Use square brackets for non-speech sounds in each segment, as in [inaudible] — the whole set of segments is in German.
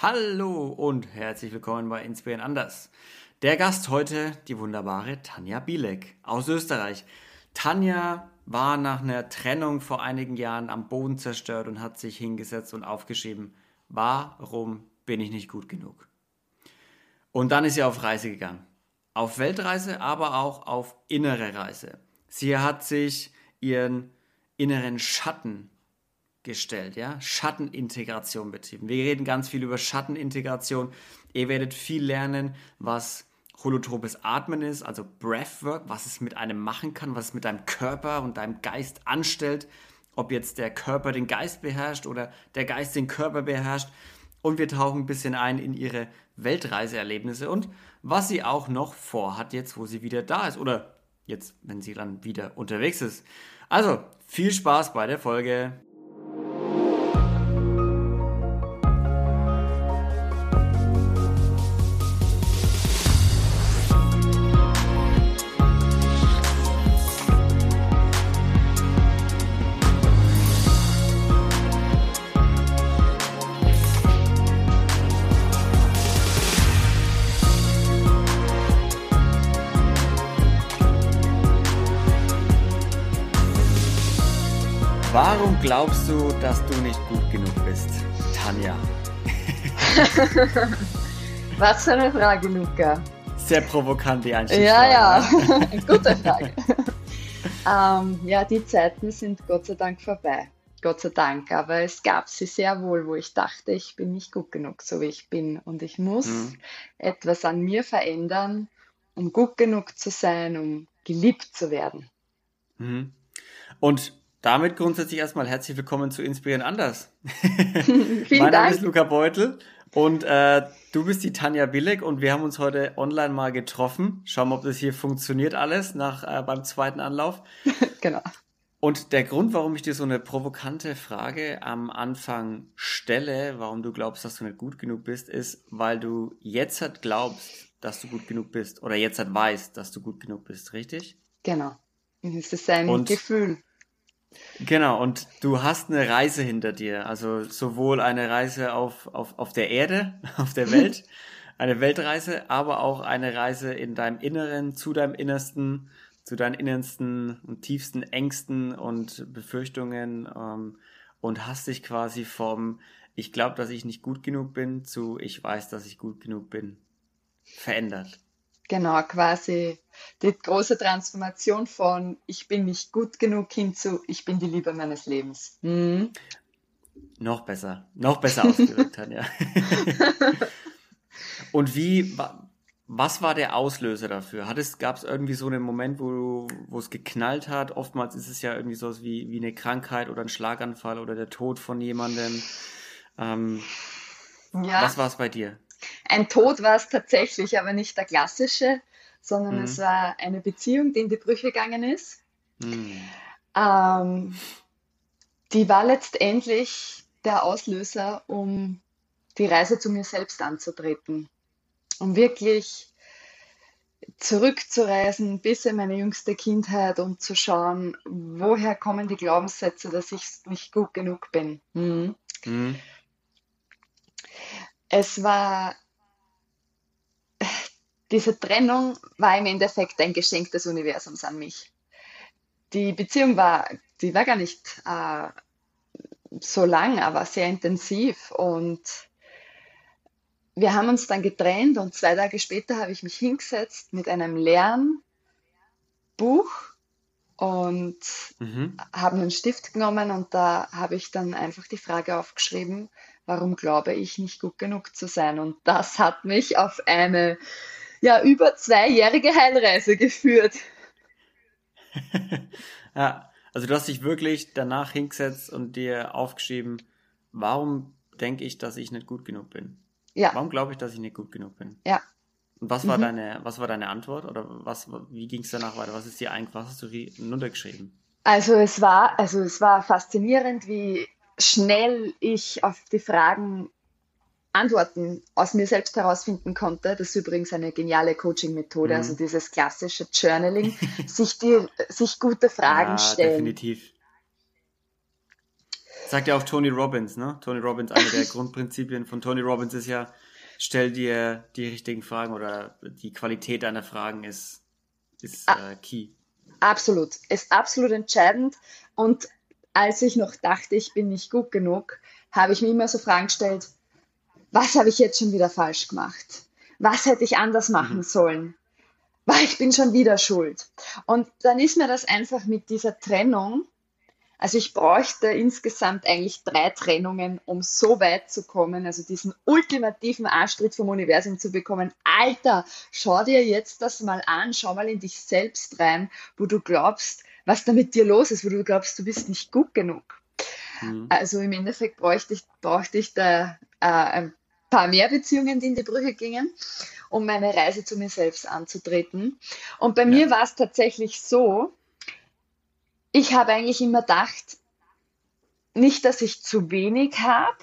Hallo und herzlich willkommen bei Inspirieren anders. Der Gast heute, die wunderbare Tanja Bielek aus Österreich. Tanja war nach einer Trennung vor einigen Jahren am Boden zerstört und hat sich hingesetzt und aufgeschrieben, warum bin ich nicht gut genug? Und dann ist sie auf Reise gegangen. Auf Weltreise, aber auch auf innere Reise. Sie hat sich ihren inneren Schatten gestellt, ja, Schattenintegration betrieben. Wir reden ganz viel über Schattenintegration. Ihr werdet viel lernen, was holotropes Atmen ist, also Breathwork, was es mit einem machen kann, was es mit deinem Körper und deinem Geist anstellt, ob jetzt der Körper den Geist beherrscht oder der Geist den Körper beherrscht. Und wir tauchen ein bisschen ein in ihre Weltreiseerlebnisse und was sie auch noch vorhat jetzt, wo sie wieder da ist oder jetzt, wenn sie dann wieder unterwegs ist. Also, viel Spaß bei der Folge. Glaubst du, dass du nicht gut genug bist, Tanja? [laughs] Was für eine Frage, Luca. Sehr provokant die Einstiegsfrage. Ja, ja, [laughs] gute Frage. [laughs] ähm, ja, die Zeiten sind Gott sei Dank vorbei. Gott sei Dank. Aber es gab sie sehr wohl, wo ich dachte, ich bin nicht gut genug, so wie ich bin. Und ich muss mhm. etwas an mir verändern, um gut genug zu sein, um geliebt zu werden. Mhm. Und damit grundsätzlich erstmal herzlich willkommen zu Inspirieren anders. [laughs] Vielen mein Name ist Luca Beutel und äh, du bist die Tanja Billig und wir haben uns heute online mal getroffen. Schauen wir, ob das hier funktioniert alles nach äh, beim zweiten Anlauf. [laughs] genau. Und der Grund, warum ich dir so eine provokante Frage am Anfang stelle, warum du glaubst, dass du nicht gut genug bist, ist, weil du jetzt halt glaubst, dass du gut genug bist oder jetzt halt weißt, dass du gut genug bist, richtig? Genau. Es ist ein und Gefühl. Genau, und du hast eine Reise hinter dir, also sowohl eine Reise auf, auf, auf der Erde, [laughs] auf der Welt, [laughs] eine Weltreise, aber auch eine Reise in deinem Inneren, zu deinem Innersten, zu deinen innersten und tiefsten Ängsten und Befürchtungen ähm, und hast dich quasi vom Ich glaube, dass ich nicht gut genug bin zu Ich weiß, dass ich gut genug bin verändert. Genau, quasi die große Transformation von ich bin nicht gut genug hin zu ich bin die Liebe meines Lebens. Mhm. Noch besser, noch besser ausgedrückt, Tanja. [laughs] Und wie, was war der Auslöser dafür? gab es irgendwie so einen Moment, wo, wo es geknallt hat? Oftmals ist es ja irgendwie so wie, wie eine Krankheit oder ein Schlaganfall oder der Tod von jemandem. Ähm, ja. Was war es bei dir? Ein Tod war es tatsächlich, aber nicht der klassische, sondern mhm. es war eine Beziehung, die in die Brüche gegangen ist. Mhm. Ähm, die war letztendlich der Auslöser, um die Reise zu mir selbst anzutreten, um wirklich zurückzureisen bis in meine jüngste Kindheit und zu schauen, woher kommen die Glaubenssätze, dass ich nicht gut genug bin. Mhm. Mhm. Es war diese Trennung war im Endeffekt ein Geschenk des Universums an mich. Die Beziehung war, die war gar nicht äh, so lang, aber sehr intensiv und wir haben uns dann getrennt und zwei Tage später habe ich mich hingesetzt mit einem Lernbuch und mhm. habe einen Stift genommen und da habe ich dann einfach die Frage aufgeschrieben, warum glaube ich nicht gut genug zu sein? Und das hat mich auf eine ja, über zweijährige Heilreise geführt. [laughs] ja, also du hast dich wirklich danach hingesetzt und dir aufgeschrieben, warum denke ich, dass ich nicht gut genug bin? Ja. Warum glaube ich, dass ich nicht gut genug bin? Ja. Und was war mhm. deine, was war deine Antwort oder was, wie ging es danach weiter? Was ist dir eigentlich, was hast du runtergeschrieben? Also es war, also es war faszinierend, wie schnell ich auf die Fragen Antworten aus mir selbst herausfinden konnte. Das ist übrigens eine geniale Coaching-Methode, mhm. also dieses klassische Journaling, [laughs] sich, die, sich gute Fragen ja, stellen. Definitiv. Sagt ja auch Tony Robbins, ne? Tony Robbins, eine der [laughs] Grundprinzipien von Tony Robbins ist ja, stell dir die richtigen Fragen oder die Qualität deiner Fragen ist, ist ah, äh, key. Absolut, ist absolut entscheidend. Und als ich noch dachte, ich bin nicht gut genug, habe ich mir immer so Fragen gestellt, was habe ich jetzt schon wieder falsch gemacht? Was hätte ich anders machen mhm. sollen? Weil ich bin schon wieder schuld. Und dann ist mir das einfach mit dieser Trennung also ich bräuchte insgesamt eigentlich drei Trennungen, um so weit zu kommen, also diesen ultimativen Arschtritt vom Universum zu bekommen. Alter, schau dir jetzt das mal an, schau mal in dich selbst rein, wo du glaubst, was da mit dir los ist, wo du glaubst, du bist nicht gut genug. Mhm. Also im Endeffekt bräuchte ich, bräuchte ich da äh, ein paar mehr Beziehungen, die in die Brüche gingen, um meine Reise zu mir selbst anzutreten. Und bei ja. mir war es tatsächlich so, ich habe eigentlich immer gedacht, nicht, dass ich zu wenig habe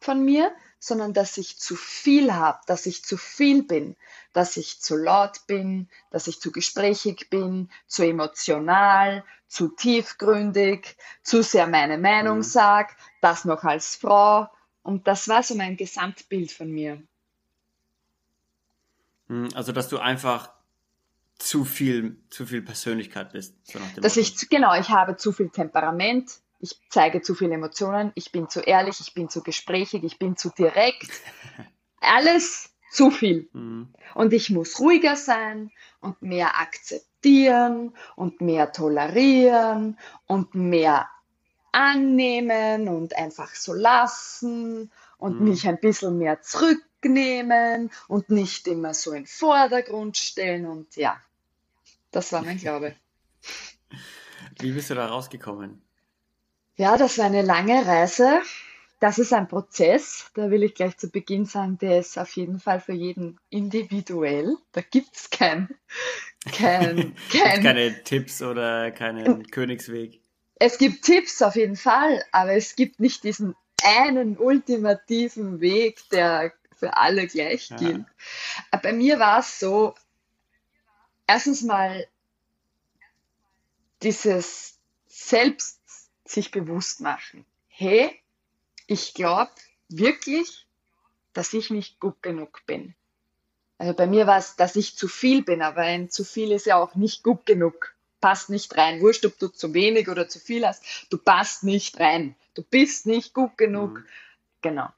von mir, sondern dass ich zu viel habe, dass ich zu viel bin, dass ich zu laut bin, dass ich zu gesprächig bin, zu emotional, zu tiefgründig, zu sehr meine Meinung mhm. sage, das noch als Frau. Und das war so mein Gesamtbild von mir. Hm, also, dass du einfach zu viel, zu viel Persönlichkeit bist. So Dass ich, genau, ich habe zu viel Temperament, ich zeige zu viele Emotionen, ich bin zu ehrlich, ich bin zu gesprächig, ich bin zu direkt. [laughs] Alles zu viel. Mhm. Und ich muss ruhiger sein und mehr akzeptieren und mehr tolerieren und mehr annehmen und einfach so lassen und mhm. mich ein bisschen mehr zurücknehmen und nicht immer so in den Vordergrund stellen und ja, das war mein Glaube. Wie bist du da rausgekommen? Ja, das war eine lange Reise. Das ist ein Prozess, da will ich gleich zu Beginn sagen, der ist auf jeden Fall für jeden individuell. Da gibt es kein, kein, [laughs] kein, keine Tipps oder keinen Königsweg. Es gibt Tipps auf jeden Fall, aber es gibt nicht diesen einen ultimativen Weg, der für alle gleich gilt. Ja. Bei mir war es so, erstens mal dieses selbst sich bewusst machen. Hey, ich glaube wirklich, dass ich nicht gut genug bin. Also bei mir war es, dass ich zu viel bin, aber ein zu viel ist ja auch nicht gut genug. Passt nicht rein. Wurscht, ob du zu wenig oder zu viel hast. Du passt nicht rein. Du bist nicht gut genug. Mhm. Genau.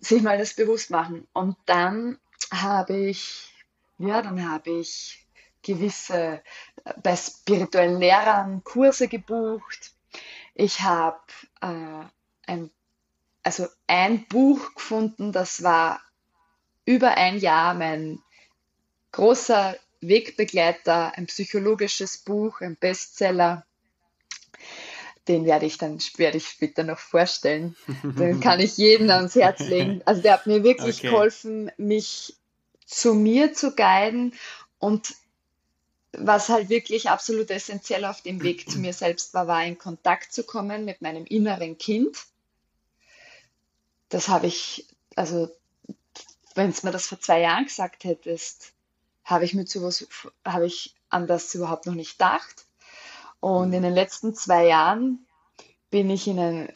Sich mal das bewusst machen. Und dann habe ich, ja, dann habe ich gewisse, bei spirituellen Lehrern Kurse gebucht. Ich habe äh, ein, also ein Buch gefunden, das war über ein Jahr mein großer Wegbegleiter, ein psychologisches Buch, ein Bestseller. Den werde ich dann werde ich später noch vorstellen. Den [laughs] kann ich jedem ans Herz legen. Also der hat mir wirklich okay. geholfen, mich zu mir zu guiden und was halt wirklich absolut essentiell auf dem Weg zu mir selbst war, war in Kontakt zu kommen mit meinem inneren Kind. Das habe ich, also wenn es mir das vor zwei Jahren gesagt hättest, habe ich mir zu was, habe ich an das überhaupt noch nicht gedacht. Und in den letzten zwei Jahren bin ich in ein,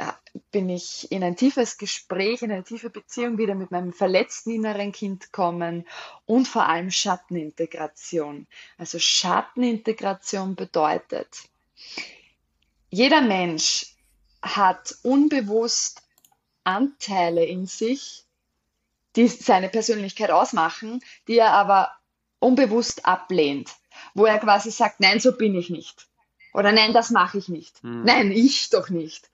bin ich in ein tiefes Gespräch, in eine tiefe Beziehung wieder mit meinem verletzten inneren Kind kommen und vor allem Schattenintegration. Also Schattenintegration bedeutet, jeder Mensch hat unbewusst Anteile in sich, die seine Persönlichkeit ausmachen, die er aber unbewusst ablehnt, wo er quasi sagt, nein, so bin ich nicht. Oder nein, das mache ich nicht. Mhm. Nein, ich doch nicht.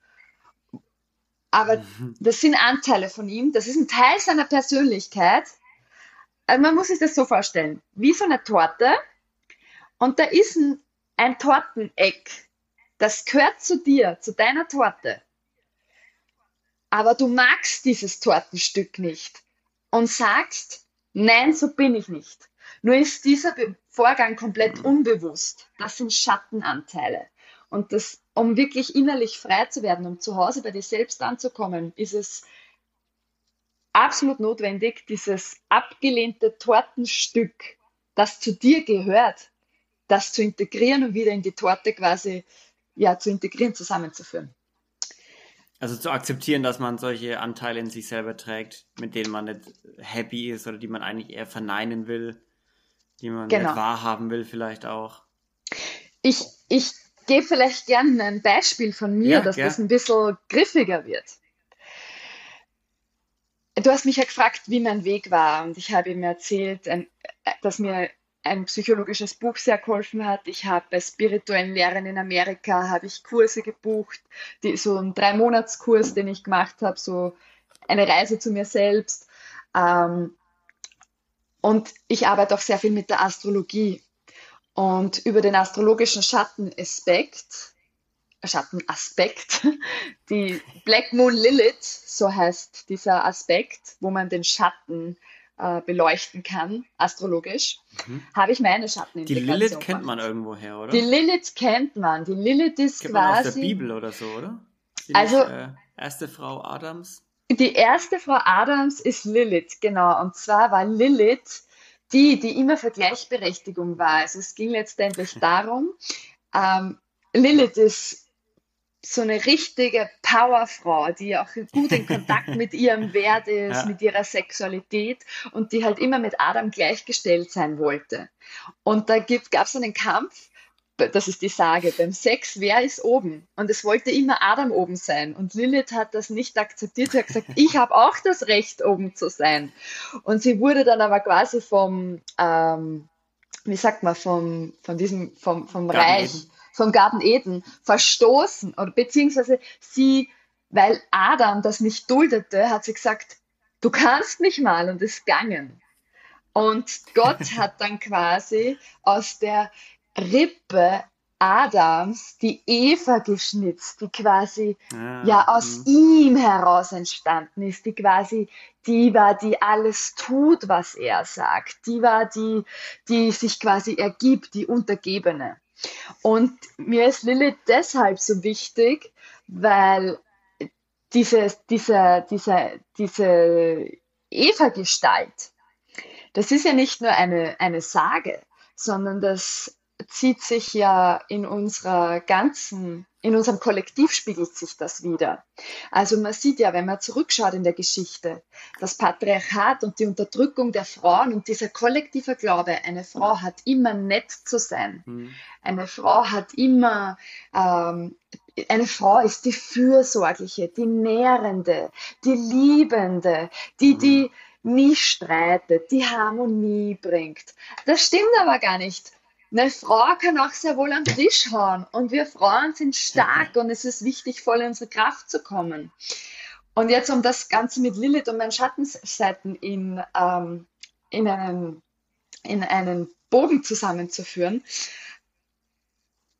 Aber mhm. das sind Anteile von ihm, das ist ein Teil seiner Persönlichkeit. Also man muss sich das so vorstellen, wie so eine Torte und da ist ein, ein Torteneck, das gehört zu dir, zu deiner Torte. Aber du magst dieses Tortenstück nicht und sagst, nein, so bin ich nicht. Nur ist dieser Vorgang komplett mhm. unbewusst. Das sind Schattenanteile. Und das, um wirklich innerlich frei zu werden, um zu Hause bei dir selbst anzukommen, ist es absolut notwendig, dieses abgelehnte Tortenstück, das zu dir gehört, das zu integrieren und wieder in die Torte quasi ja, zu integrieren, zusammenzuführen. Also zu akzeptieren, dass man solche Anteile in sich selber trägt, mit denen man nicht happy ist oder die man eigentlich eher verneinen will, die man genau. wahrhaben will, vielleicht auch. Ich, ich gebe vielleicht gerne ein Beispiel von mir, ja, dass gern. das ein bisschen griffiger wird. Du hast mich ja gefragt, wie mein Weg war und ich habe ihm erzählt, dass mir ein psychologisches Buch sehr geholfen hat. Ich habe bei spirituellen Lehrern in Amerika habe ich Kurse gebucht, die, so einen drei Monats Kurs, den ich gemacht habe, so eine Reise zu mir selbst. Ähm, und ich arbeite auch sehr viel mit der Astrologie und über den astrologischen Schattenaspekt, Schattenaspekt, [laughs] die Black Moon Lilith, so heißt dieser Aspekt, wo man den Schatten äh, beleuchten kann, astrologisch, mhm. habe ich meine Schattenintegration. Die Lilith kennt man irgendwoher, oder? Die Lilith kennt man. Die Lilith ist kennt quasi. Man aus der Bibel oder so, oder? Die also. Nicht, äh, erste Frau Adams? Die erste Frau Adams ist Lilith, genau. Und zwar war Lilith die, die immer für Gleichberechtigung war. Also es ging letztendlich darum, ähm, Lilith ist so eine richtige Powerfrau, die auch gut in Kontakt mit ihrem [laughs] Wert ist, ja. mit ihrer Sexualität und die halt immer mit Adam gleichgestellt sein wollte. Und da gab es einen Kampf, das ist die Sage, beim Sex, wer ist oben? Und es wollte immer Adam oben sein. Und Lilith hat das nicht akzeptiert. Sie hat gesagt, [laughs] ich habe auch das Recht, oben zu sein. Und sie wurde dann aber quasi vom, ähm, wie sagt man, vom, von diesem, vom, vom Reich, vom Garten Eden verstoßen oder beziehungsweise sie, weil Adam das nicht duldete, hat sie gesagt, du kannst mich mal und ist gegangen. Und Gott [laughs] hat dann quasi aus der Rippe Adams die Eva geschnitzt, die quasi ah, ja aus mh. ihm heraus entstanden ist, die quasi die war, die alles tut, was er sagt, die war die, die sich quasi ergibt, die Untergebene. Und mir ist Lilith deshalb so wichtig, weil diese, diese, diese, diese Eva-Gestalt, das ist ja nicht nur eine, eine Sage, sondern das zieht sich ja in unserer ganzen, in unserem Kollektiv spiegelt sich das wieder. Also man sieht ja, wenn man zurückschaut in der Geschichte, das Patriarchat und die Unterdrückung der Frauen und dieser kollektive Glaube, eine Frau hat immer nett zu sein. Mhm. Eine Frau hat immer, ähm, eine Frau ist die Fürsorgliche, die Nährende, die Liebende, die, die mhm. nie streitet, die Harmonie bringt. Das stimmt aber gar nicht. Eine Frau kann auch sehr wohl am Tisch hauen. Und wir Frauen sind stark und es ist wichtig, voll in unsere Kraft zu kommen. Und jetzt, um das Ganze mit Lilith und meinen Schattenseiten in, ähm, in, einen, in einen Bogen zusammenzuführen,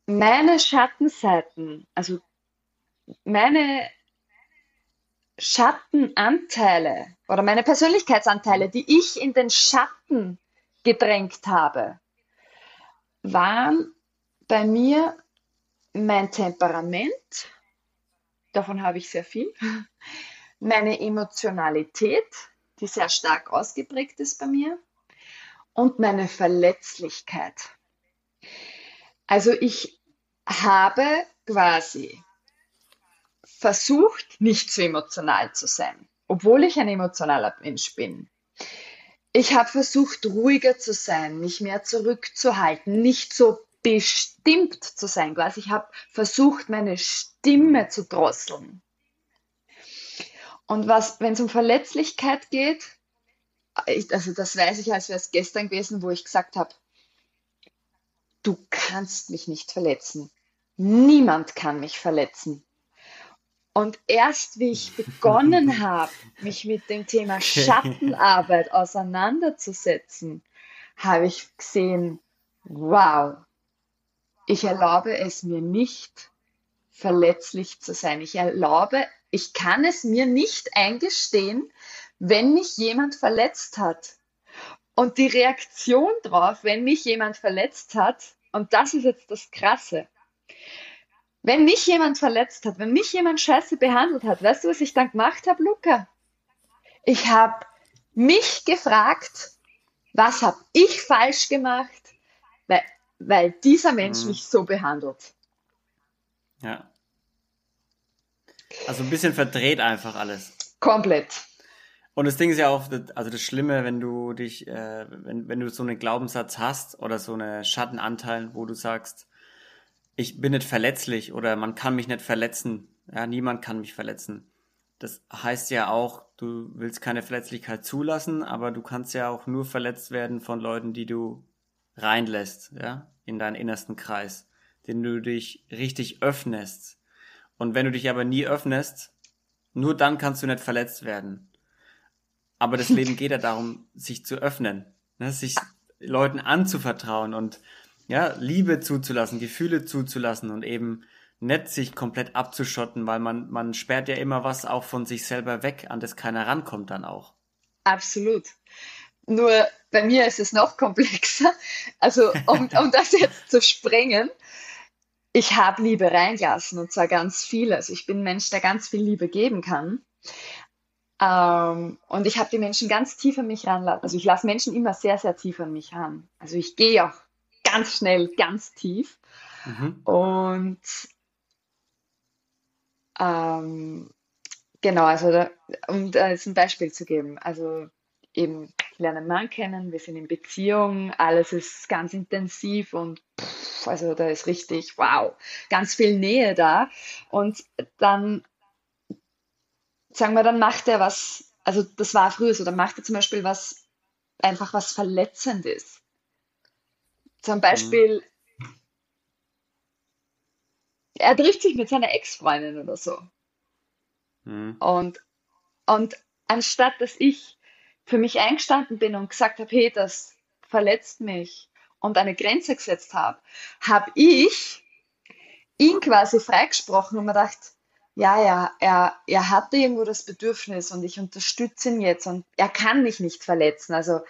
meine Schattenseiten, also meine Schattenanteile oder meine Persönlichkeitsanteile, die ich in den Schatten gedrängt habe, waren bei mir mein Temperament, davon habe ich sehr viel, [laughs] meine Emotionalität, die sehr stark ausgeprägt ist bei mir, und meine Verletzlichkeit. Also ich habe quasi versucht, nicht zu emotional zu sein, obwohl ich ein emotionaler Mensch bin. Ich habe versucht, ruhiger zu sein, mich mehr zurückzuhalten, nicht so bestimmt zu sein. Quasi ich habe versucht, meine Stimme zu drosseln. Und was, wenn es um Verletzlichkeit geht, ich, also das weiß ich, als wäre es gestern gewesen, wo ich gesagt habe, du kannst mich nicht verletzen. Niemand kann mich verletzen. Und erst wie ich begonnen [laughs] habe, mich mit dem Thema Schattenarbeit auseinanderzusetzen, habe ich gesehen, wow, ich erlaube es mir nicht, verletzlich zu sein. Ich erlaube, ich kann es mir nicht eingestehen, wenn mich jemand verletzt hat. Und die Reaktion darauf, wenn mich jemand verletzt hat, und das ist jetzt das Krasse, wenn mich jemand verletzt hat, wenn mich jemand scheiße behandelt hat, weißt du, was ich dann gemacht habe, Luca? Ich habe mich gefragt, was habe ich falsch gemacht, weil, weil dieser Mensch mhm. mich so behandelt. Ja. Also ein bisschen verdreht einfach alles. Komplett. Und das Ding ist ja auch, also das Schlimme, wenn du dich, äh, wenn, wenn du so einen Glaubenssatz hast oder so eine Schattenanteil, wo du sagst, ich bin nicht verletzlich oder man kann mich nicht verletzen. Ja, niemand kann mich verletzen. Das heißt ja auch, du willst keine Verletzlichkeit zulassen, aber du kannst ja auch nur verletzt werden von Leuten, die du reinlässt, ja, in deinen innersten Kreis, den du dich richtig öffnest. Und wenn du dich aber nie öffnest, nur dann kannst du nicht verletzt werden. Aber das Leben geht ja darum, sich zu öffnen, ne? sich Leuten anzuvertrauen und ja, Liebe zuzulassen, Gefühle zuzulassen und eben nicht sich komplett abzuschotten, weil man, man sperrt ja immer was auch von sich selber weg, an das keiner rankommt dann auch. Absolut. Nur bei mir ist es noch komplexer. Also, um, [laughs] um das jetzt zu sprengen, ich habe Liebe reingelassen und zwar ganz viel. Also, ich bin ein Mensch, der ganz viel Liebe geben kann. Ähm, und ich habe die Menschen ganz tief an mich ranlassen. Also, ich lasse Menschen immer sehr, sehr tief an mich ran. Also, ich gehe auch ganz schnell, ganz tief. Mhm. Und ähm, genau, also da, um da jetzt ein Beispiel zu geben. Also eben, ich lerne einen Mann kennen, wir sind in Beziehung, alles ist ganz intensiv und pff, also da ist richtig, wow, ganz viel Nähe da. Und dann, sagen wir, dann macht er was, also das war früher so, dann macht er zum Beispiel was, einfach was Verletzendes. Zum Beispiel, mhm. er trifft sich mit seiner Ex-Freundin oder so. Mhm. Und, und anstatt dass ich für mich eingestanden bin und gesagt habe, hey, das verletzt mich und eine Grenze gesetzt habe, habe ich ihn quasi freigesprochen und mir gedacht, ja, ja, er, er hatte irgendwo das Bedürfnis und ich unterstütze ihn jetzt und er kann mich nicht verletzen. Also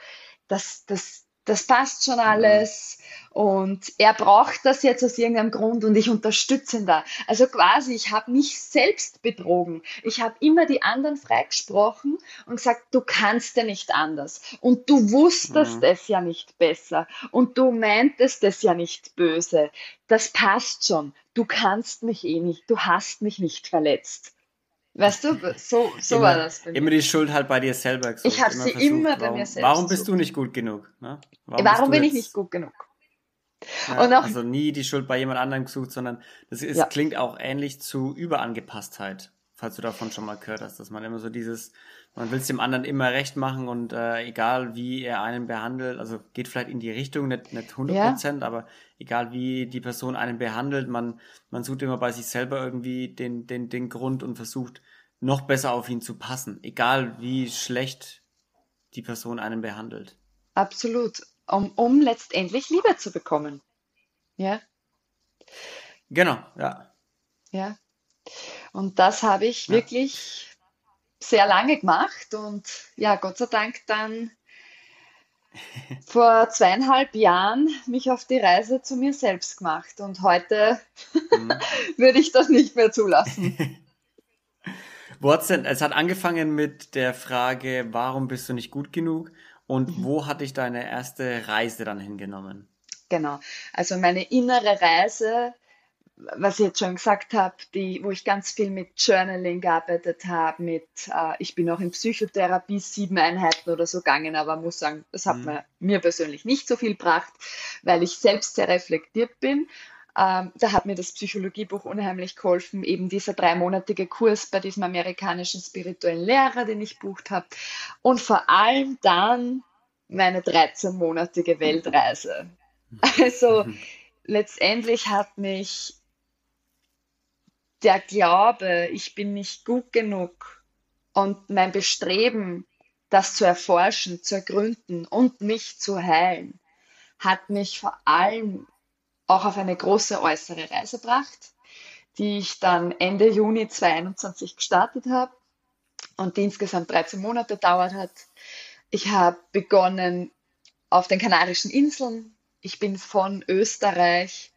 das, das, das passt schon alles und er braucht das jetzt aus irgendeinem Grund und ich unterstütze ihn da. Also quasi, ich habe mich selbst betrogen. Ich habe immer die anderen freigesprochen und gesagt, du kannst ja nicht anders und du wusstest mhm. es ja nicht besser und du meintest es ja nicht böse. Das passt schon. Du kannst mich eh nicht, du hast mich nicht verletzt. Weißt du, so, so immer, war das. Bei mir. Immer die Schuld halt bei dir selber gesucht. Ich habe sie versucht, immer bei warum, mir selbst. Warum bist du nicht gut genug? Ne? Warum, warum bin ich nicht gut genug? Ja, auch, also nie die Schuld bei jemand anderem gesucht, sondern das ist, ja. klingt auch ähnlich zu Überangepasstheit, falls du davon schon mal gehört hast, dass man immer so dieses, man will es dem anderen immer recht machen und äh, egal wie er einen behandelt, also geht vielleicht in die Richtung, nicht, nicht 100 Prozent, ja. aber egal wie die Person einen behandelt, man, man sucht immer bei sich selber irgendwie den, den, den Grund und versucht noch besser auf ihn zu passen, egal wie schlecht die Person einen behandelt. Absolut, um, um letztendlich Liebe zu bekommen. Ja. Genau, ja. Ja. Und das habe ich ja. wirklich sehr lange gemacht und ja, Gott sei Dank dann vor zweieinhalb Jahren mich auf die Reise zu mir selbst gemacht und heute mhm. [laughs] würde ich das nicht mehr zulassen. [laughs] Wo hat's denn, es hat angefangen mit der Frage, warum bist du nicht gut genug und mhm. wo hat dich deine erste Reise dann hingenommen? Genau, also meine innere Reise was ich jetzt schon gesagt habe, die, wo ich ganz viel mit Journaling gearbeitet habe, mit, äh, ich bin auch in Psychotherapie sieben Einheiten oder so gegangen, aber muss sagen, das hat mhm. mir, mir persönlich nicht so viel gebracht, weil ich selbst sehr reflektiert bin. Ähm, da hat mir das Psychologiebuch unheimlich geholfen, eben dieser dreimonatige Kurs bei diesem amerikanischen spirituellen Lehrer, den ich bucht habe. Und vor allem dann meine 13-monatige Weltreise. Mhm. Also letztendlich hat mich der Glaube, ich bin nicht gut genug und mein Bestreben, das zu erforschen, zu ergründen und mich zu heilen, hat mich vor allem auch auf eine große äußere Reise gebracht, die ich dann Ende Juni 2021 gestartet habe und die insgesamt 13 Monate dauert hat. Ich habe begonnen auf den Kanarischen Inseln. Ich bin von Österreich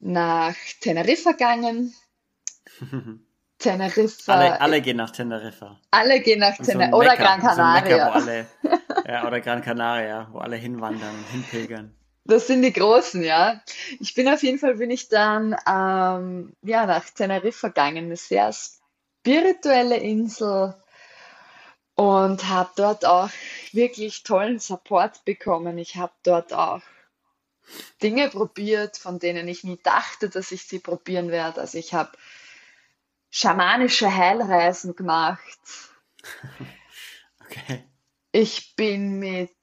nach Teneriffa gegangen, [laughs] Teneriffa. Alle, alle, gehen nach Teneriffa. Alle gehen nach Teneriffa. So oder Gran Canaria. So Mecker, alle, [laughs] ja, oder Gran Canaria, wo alle hinwandern und hinpilgern. Das sind die Großen, ja. Ich bin auf jeden Fall, bin ich dann ähm, ja, nach Teneriffa gegangen. Eine sehr spirituelle Insel und habe dort auch wirklich tollen Support bekommen. Ich habe dort auch Dinge probiert, von denen ich nie dachte, dass ich sie probieren werde. Also ich habe schamanische Heilreisen gemacht. [laughs] Okay. Ich bin mit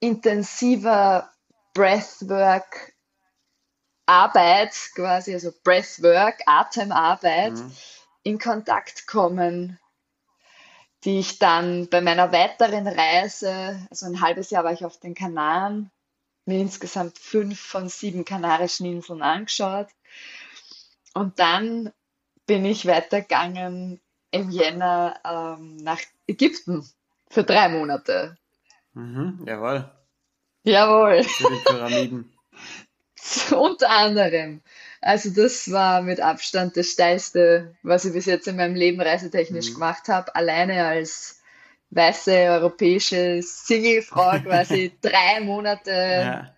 intensiver Breathwork Arbeit quasi, also Breathwork, Atemarbeit mhm. in Kontakt kommen, die ich dann bei meiner weiteren Reise, also ein halbes Jahr war ich auf den Kanaren, mir insgesamt fünf von sieben kanarischen Inseln angeschaut. Und dann bin ich weitergegangen im Jänner ähm, nach Ägypten für drei Monate. Mhm, jawohl. Jawohl. Für die Pyramiden. [laughs] Unter anderem. Also das war mit Abstand das Steilste, was ich bis jetzt in meinem Leben reisetechnisch mhm. gemacht habe. Alleine als weiße europäische Singlefrau [laughs] quasi drei Monate ja.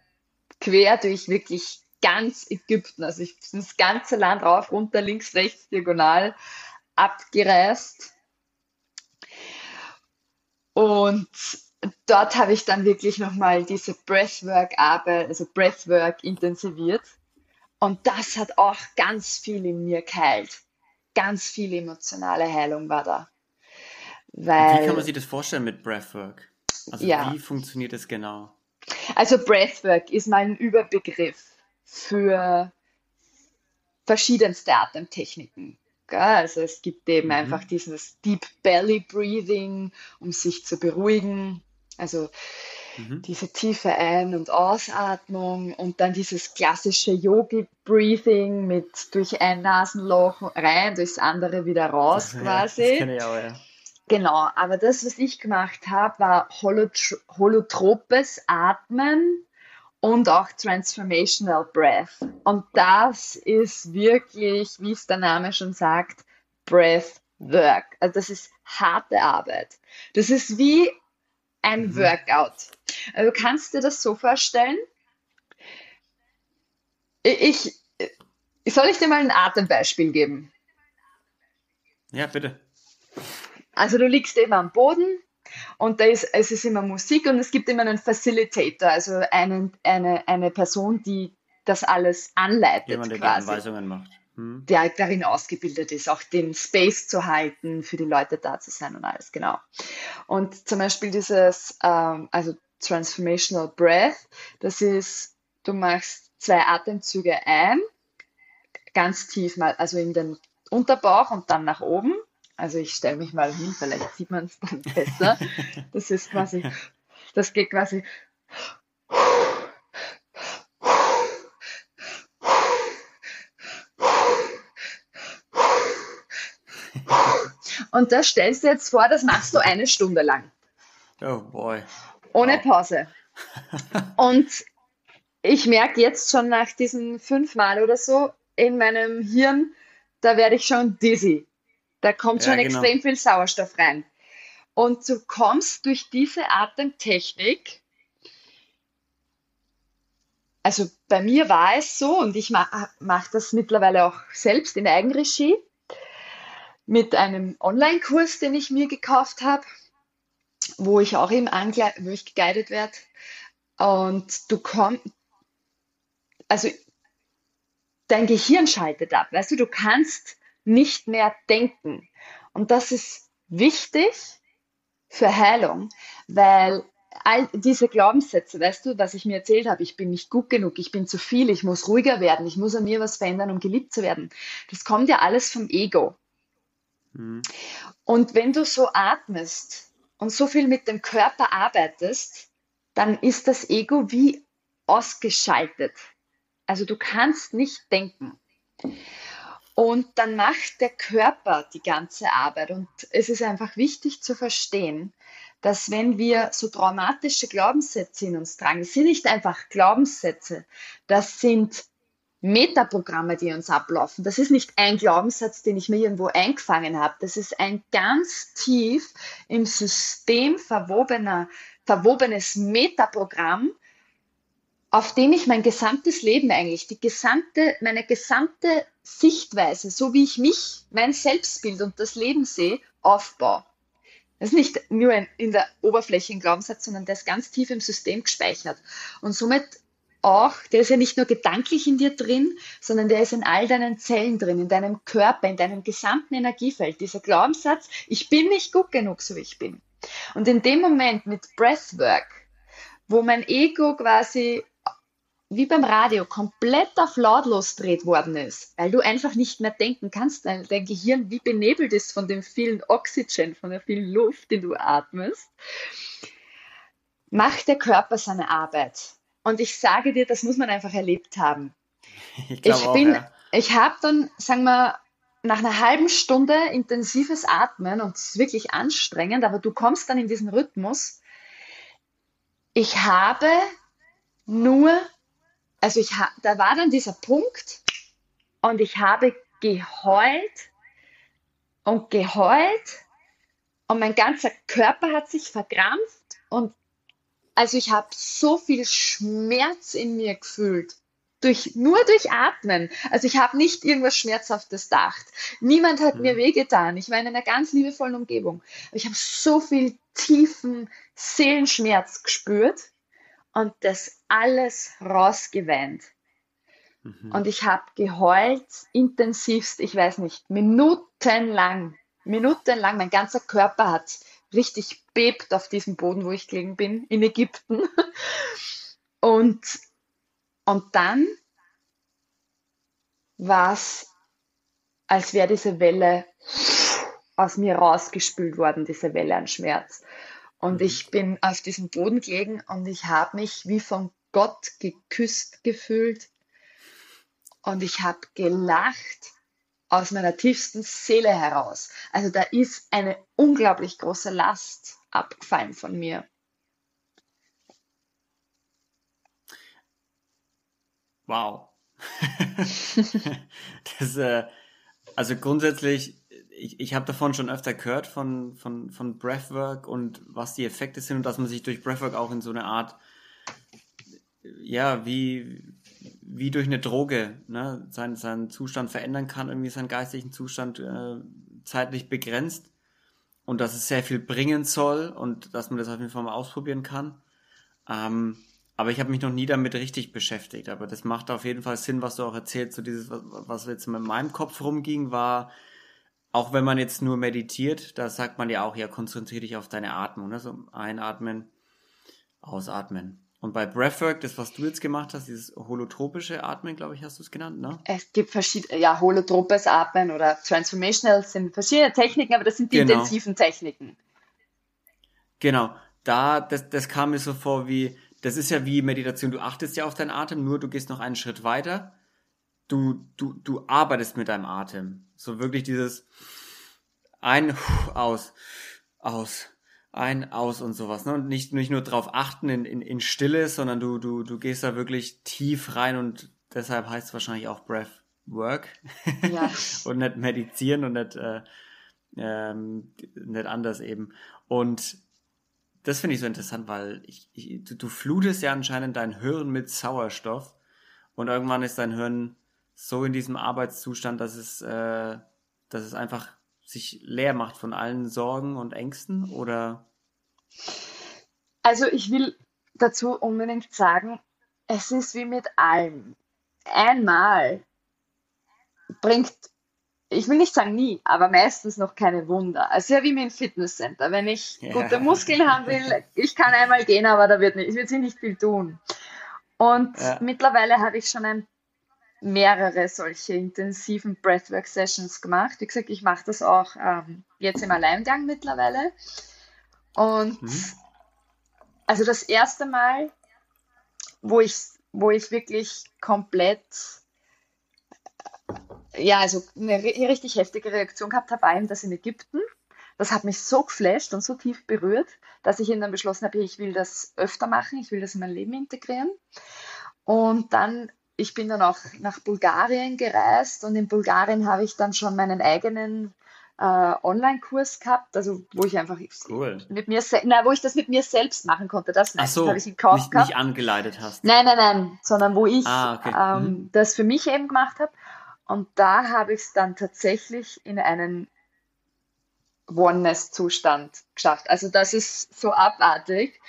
quer durch wirklich ganz Ägypten. Also ich bin das ganze Land rauf, runter, links, rechts, diagonal abgereist. Und dort habe ich dann wirklich nochmal diese Breathwork-Arbeit, also Breathwork intensiviert. Und das hat auch ganz viel in mir geheilt. Ganz viel emotionale Heilung war da. Weil, wie kann man sich das vorstellen mit Breathwork? Also ja. wie funktioniert das genau? Also Breathwork ist mal ein Überbegriff für verschiedenste Atemtechniken. Also es gibt eben mhm. einfach dieses Deep Belly Breathing, um sich zu beruhigen. Also mhm. diese tiefe Ein- und Ausatmung und dann dieses klassische Yogi Breathing mit durch ein Nasenloch rein, durchs andere wieder raus [laughs] das, quasi. Ja, das kenne ich auch, ja. Genau, aber das, was ich gemacht habe, war holotro holotropes Atmen und auch Transformational Breath. Und das ist wirklich, wie es der Name schon sagt, Breath Work. Also das ist harte Arbeit. Das ist wie ein mhm. Workout. Also du kannst dir das so vorstellen. Ich, ich soll ich dir mal ein Atembeispiel geben? Ja, bitte. Also du liegst eben am Boden, und da ist, es ist immer Musik und es gibt immer einen Facilitator, also einen, eine, eine Person, die das alles anleitet. Jemand, der quasi. Anweisungen macht. Hm. Der darin ausgebildet ist, auch den Space zu halten, für die Leute da zu sein und alles, genau. Und zum Beispiel dieses, ähm, also Transformational Breath, das ist, du machst zwei Atemzüge ein, ganz tief mal, also in den Unterbauch und dann nach oben also ich stelle mich mal hin, vielleicht sieht man es dann besser. Das ist quasi, das geht quasi. Und das stellst du jetzt vor, das machst du eine Stunde lang. Oh boy. Ohne Pause. [laughs] Und ich merke jetzt schon nach diesen fünf Mal oder so in meinem Hirn, da werde ich schon dizzy. Da kommt schon ja, genau. extrem viel Sauerstoff rein. Und du kommst durch diese Atemtechnik, also bei mir war es so und ich mache mach das mittlerweile auch selbst in Eigenregie mit einem Online-Kurs, den ich mir gekauft habe, wo ich auch eben angle wo ich geguidet werde. Und du kommst, also dein Gehirn schaltet ab, weißt du, du kannst nicht mehr denken. Und das ist wichtig für Heilung, weil all diese Glaubenssätze, weißt du, was ich mir erzählt habe, ich bin nicht gut genug, ich bin zu viel, ich muss ruhiger werden, ich muss an mir was verändern, um geliebt zu werden. Das kommt ja alles vom Ego. Mhm. Und wenn du so atmest und so viel mit dem Körper arbeitest, dann ist das Ego wie ausgeschaltet. Also du kannst nicht denken. Und dann macht der Körper die ganze Arbeit. Und es ist einfach wichtig zu verstehen, dass wenn wir so traumatische Glaubenssätze in uns tragen, das sind nicht einfach Glaubenssätze, das sind Metaprogramme, die uns ablaufen. Das ist nicht ein Glaubenssatz, den ich mir irgendwo eingefangen habe. Das ist ein ganz tief im System verwobener, verwobenes Metaprogramm, auf dem ich mein gesamtes Leben eigentlich, die gesamte, meine gesamte Sichtweise, so wie ich mich, mein Selbstbild und das Leben sehe, aufbaue. Das ist nicht nur in der Oberfläche ein Glaubenssatz, sondern der ist ganz tief im System gespeichert. Und somit auch, der ist ja nicht nur gedanklich in dir drin, sondern der ist in all deinen Zellen drin, in deinem Körper, in deinem gesamten Energiefeld. Dieser Glaubenssatz, ich bin nicht gut genug, so wie ich bin. Und in dem Moment mit Breathwork, wo mein Ego quasi wie beim Radio komplett auf lautlos dreht worden ist, weil du einfach nicht mehr denken kannst, weil dein Gehirn wie benebelt ist von dem vielen Oxygen, von der vielen Luft, die du atmest, macht der Körper seine Arbeit. Und ich sage dir, das muss man einfach erlebt haben. [laughs] Ich, ich auch, bin, ja. ich habe dann, sagen wir, nach einer halben Stunde intensives Atmen und es ist wirklich anstrengend, aber du kommst dann in diesen Rhythmus. Ich habe nur also ich da war dann dieser Punkt und ich habe geheult und geheult und mein ganzer Körper hat sich verkrampft und also ich habe so viel Schmerz in mir gefühlt. Durch, nur durch Atmen. Also ich habe nicht irgendwas Schmerzhaftes gedacht. Niemand hat mhm. mir wehgetan. Ich war in einer ganz liebevollen Umgebung. Aber ich habe so viel tiefen Seelenschmerz gespürt und das alles rausgeweint. Mhm. Und ich habe geheult, intensivst, ich weiß nicht, minutenlang, minutenlang, mein ganzer Körper hat richtig bebt auf diesem Boden, wo ich gelegen bin, in Ägypten. [laughs] Und, und dann war es, als wäre diese Welle aus mir rausgespült worden, diese Welle an Schmerz. Und mhm. ich bin auf diesem Boden gelegen und ich habe mich wie von Gott geküsst gefühlt. Und ich habe gelacht aus meiner tiefsten Seele heraus. Also da ist eine unglaublich große Last abgefallen von mir. Wow. [laughs] das, äh, also grundsätzlich ich, ich habe davon schon öfter gehört von, von, von Breathwork und was die Effekte sind und dass man sich durch Breathwork auch in so eine Art, ja, wie, wie durch eine Droge, ne, seinen, seinen Zustand verändern kann, irgendwie seinen geistigen Zustand äh, zeitlich begrenzt und dass es sehr viel bringen soll und dass man das auf jeden Fall mal ausprobieren kann. Ähm, aber ich habe mich noch nie damit richtig beschäftigt. Aber das macht auf jeden Fall Sinn, was du auch erzählst. So dieses, was jetzt mit meinem Kopf rumging, war, auch wenn man jetzt nur meditiert, da sagt man ja auch, ja, konzentriere dich auf deine Atmung, ne? so einatmen, ausatmen. Und bei Breathwork, das, was du jetzt gemacht hast, dieses holotropische Atmen, glaube ich, hast du es genannt, ne? Es gibt verschiedene, ja, holotropes Atmen oder Transformational sind verschiedene Techniken, aber das sind die genau. intensiven Techniken. Genau, da, das, das kam mir so vor wie, das ist ja wie Meditation, du achtest ja auf deinen Atem, nur du gehst noch einen Schritt weiter du, du, du arbeitest mit deinem Atem. So wirklich dieses ein, aus, aus, ein, aus und sowas. Ne? Und nicht, nicht nur drauf achten in, in, in Stille, sondern du, du, du gehst da wirklich tief rein und deshalb heißt es wahrscheinlich auch Breath Work. Ja. [laughs] und nicht meditieren und nicht, äh, ähm, nicht anders eben. Und das finde ich so interessant, weil ich, ich, du, du flutest ja anscheinend dein Hirn mit Sauerstoff und irgendwann ist dein Hirn so in diesem Arbeitszustand, dass es, äh, dass es einfach sich leer macht von allen Sorgen und Ängsten oder? Also ich will dazu unbedingt sagen, es ist wie mit allem. Einmal bringt, ich will nicht sagen nie, aber meistens noch keine Wunder. Also ja wie mit dem Fitnesscenter. Wenn ich ja. gute Muskeln haben will, ich kann einmal gehen, aber da wird nicht, wird sich nicht viel tun. Und ja. mittlerweile habe ich schon ein mehrere solche intensiven Breathwork-Sessions gemacht. Wie gesagt, ich mache das auch ähm, jetzt im Alleingang mittlerweile. Und mhm. also das erste Mal, wo ich, wo ich wirklich komplett, ja, also eine richtig heftige Reaktion gehabt habe, war eben das in Ägypten. Das hat mich so geflasht und so tief berührt, dass ich dann beschlossen habe, ich will das öfter machen, ich will das in mein Leben integrieren. Und dann ich bin dann auch nach Bulgarien gereist und in Bulgarien habe ich dann schon meinen eigenen äh, Online-Kurs gehabt, also wo ich einfach cool. mit mir, na, wo ich das mit mir selbst machen konnte. Das Ach so, habe ich gekauft nicht, gehabt. nicht angeleitet hast. Nein, nein, nein, sondern wo ich ah, okay. ähm, mhm. das für mich eben gemacht habe. Und da habe ich es dann tatsächlich in einen Oneness-Zustand geschafft. Also das ist so abartig.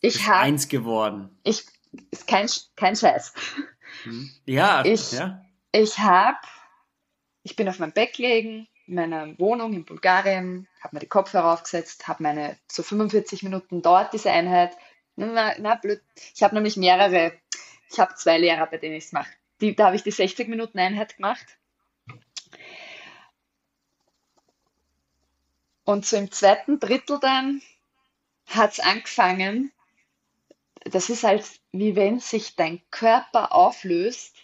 Ich habe eins geworden. Ich ist kein kein Scheiß. Hm. Ja, ich, ja. Ich habe, ich bin auf meinem Bett gelegen in meiner Wohnung in Bulgarien, habe mir die Kopfhörer aufgesetzt, habe meine so 45 Minuten dort diese Einheit. Na, na blöd. Ich habe nämlich mehrere. Ich habe zwei Lehrer, bei denen ich es mache. da habe ich die 60 Minuten Einheit gemacht. Und so im zweiten Drittel dann hat es angefangen, das ist halt wie wenn sich dein Körper auflöst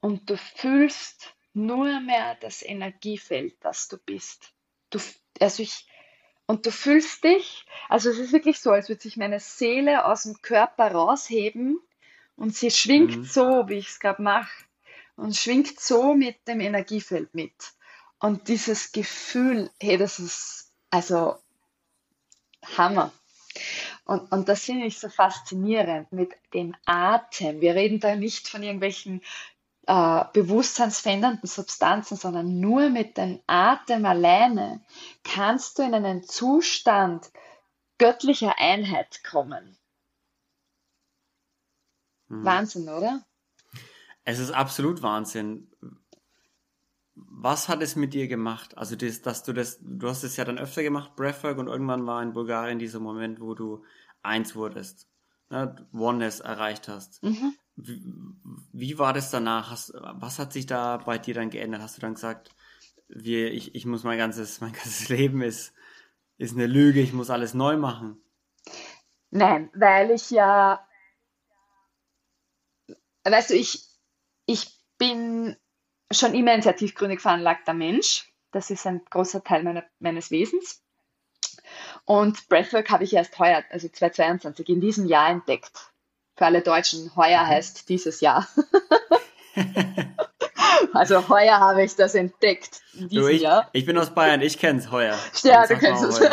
und du fühlst nur mehr das Energiefeld, das du bist. Du, also ich, und du fühlst dich, also es ist wirklich so, als würde sich meine Seele aus dem Körper rausheben und sie schwingt mhm. so, wie ich es gerade mache, und schwingt so mit dem Energiefeld mit. Und dieses Gefühl, hey, das ist also Hammer. Und, und das finde ich so faszinierend mit dem Atem. Wir reden da nicht von irgendwelchen äh, bewusstseinsverändernden Substanzen, sondern nur mit dem Atem alleine kannst du in einen Zustand göttlicher Einheit kommen. Hm. Wahnsinn, oder? Es ist absolut Wahnsinn. Was hat es mit dir gemacht? Also, das, dass du das, du hast es ja dann öfter gemacht, Breathwork, und irgendwann war in Bulgarien dieser Moment, wo du eins wurdest, ne, Oneness erreicht hast. Mhm. Wie, wie, war das danach? Hast, was hat sich da bei dir dann geändert? Hast du dann gesagt, wir, ich, ich muss mein ganzes, [laughs] mein ganzes Leben ist, ist eine Lüge, ich muss alles neu machen? Nein, weil ich ja, weißt du, ich, ich bin schon immer ein sehr tiefgründig veranlagter Mensch. Das ist ein großer Teil meiner, meines Wesens. Und Breathwork habe ich erst heuer, also 2022, in diesem Jahr entdeckt. Für alle Deutschen, heuer mhm. heißt dieses Jahr. [laughs] also heuer habe ich das entdeckt in diesem du, ich, Jahr. Ich bin aus Bayern, ich kenne [laughs] es heuer. Ja, du kennst es. [laughs]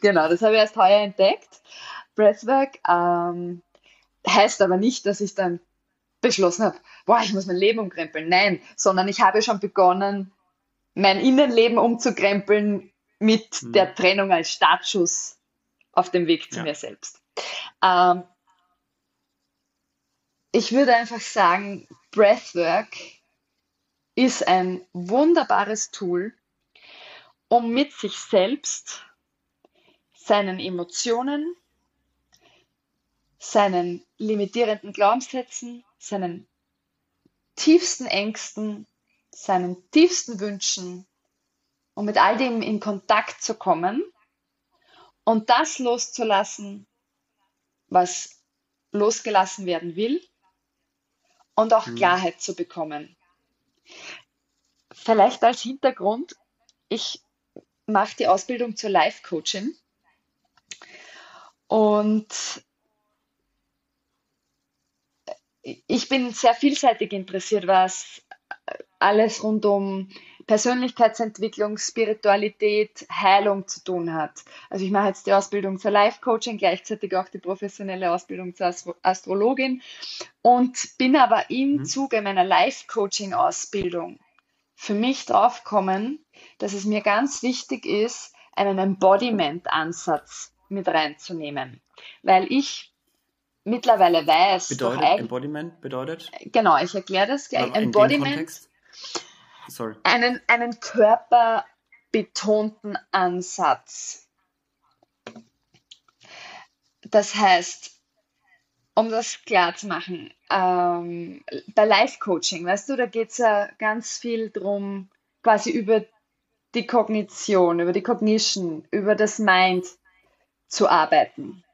genau, das habe ich erst heuer entdeckt. Breathwork ähm, heißt aber nicht, dass ich dann beschlossen habe, boah, ich muss mein Leben umkrempeln. Nein, sondern ich habe schon begonnen, mein Innenleben umzukrempeln mit mhm. der Trennung als Startschuss auf dem Weg zu ja. mir selbst. Ähm, ich würde einfach sagen, Breathwork ist ein wunderbares Tool, um mit sich selbst, seinen Emotionen, seinen limitierenden Glaubenssätzen, seinen tiefsten Ängsten, seinen tiefsten Wünschen und mit all dem in Kontakt zu kommen und das loszulassen, was losgelassen werden will und auch mhm. Klarheit zu bekommen. Vielleicht als Hintergrund, ich mache die Ausbildung zur Life-Coaching und ich bin sehr vielseitig interessiert, was alles rund um Persönlichkeitsentwicklung, Spiritualität, Heilung zu tun hat. Also ich mache jetzt die Ausbildung zur Life Coaching, gleichzeitig auch die professionelle Ausbildung zur Astro Astrologin und bin aber im mhm. Zuge meiner Life Coaching Ausbildung für mich draufgekommen, dass es mir ganz wichtig ist, einen Embodiment-Ansatz mit reinzunehmen, weil ich mittlerweile weiß. Bedeutet Embodiment bedeutet? Genau, ich erkläre das gleich. Embodiment Sorry. Einen, einen körperbetonten Ansatz. Das heißt, um das klar zu machen, ähm, bei Life-Coaching, weißt du, da geht es ja ganz viel drum, quasi über die Kognition, über die Cognition, über das Mind zu arbeiten.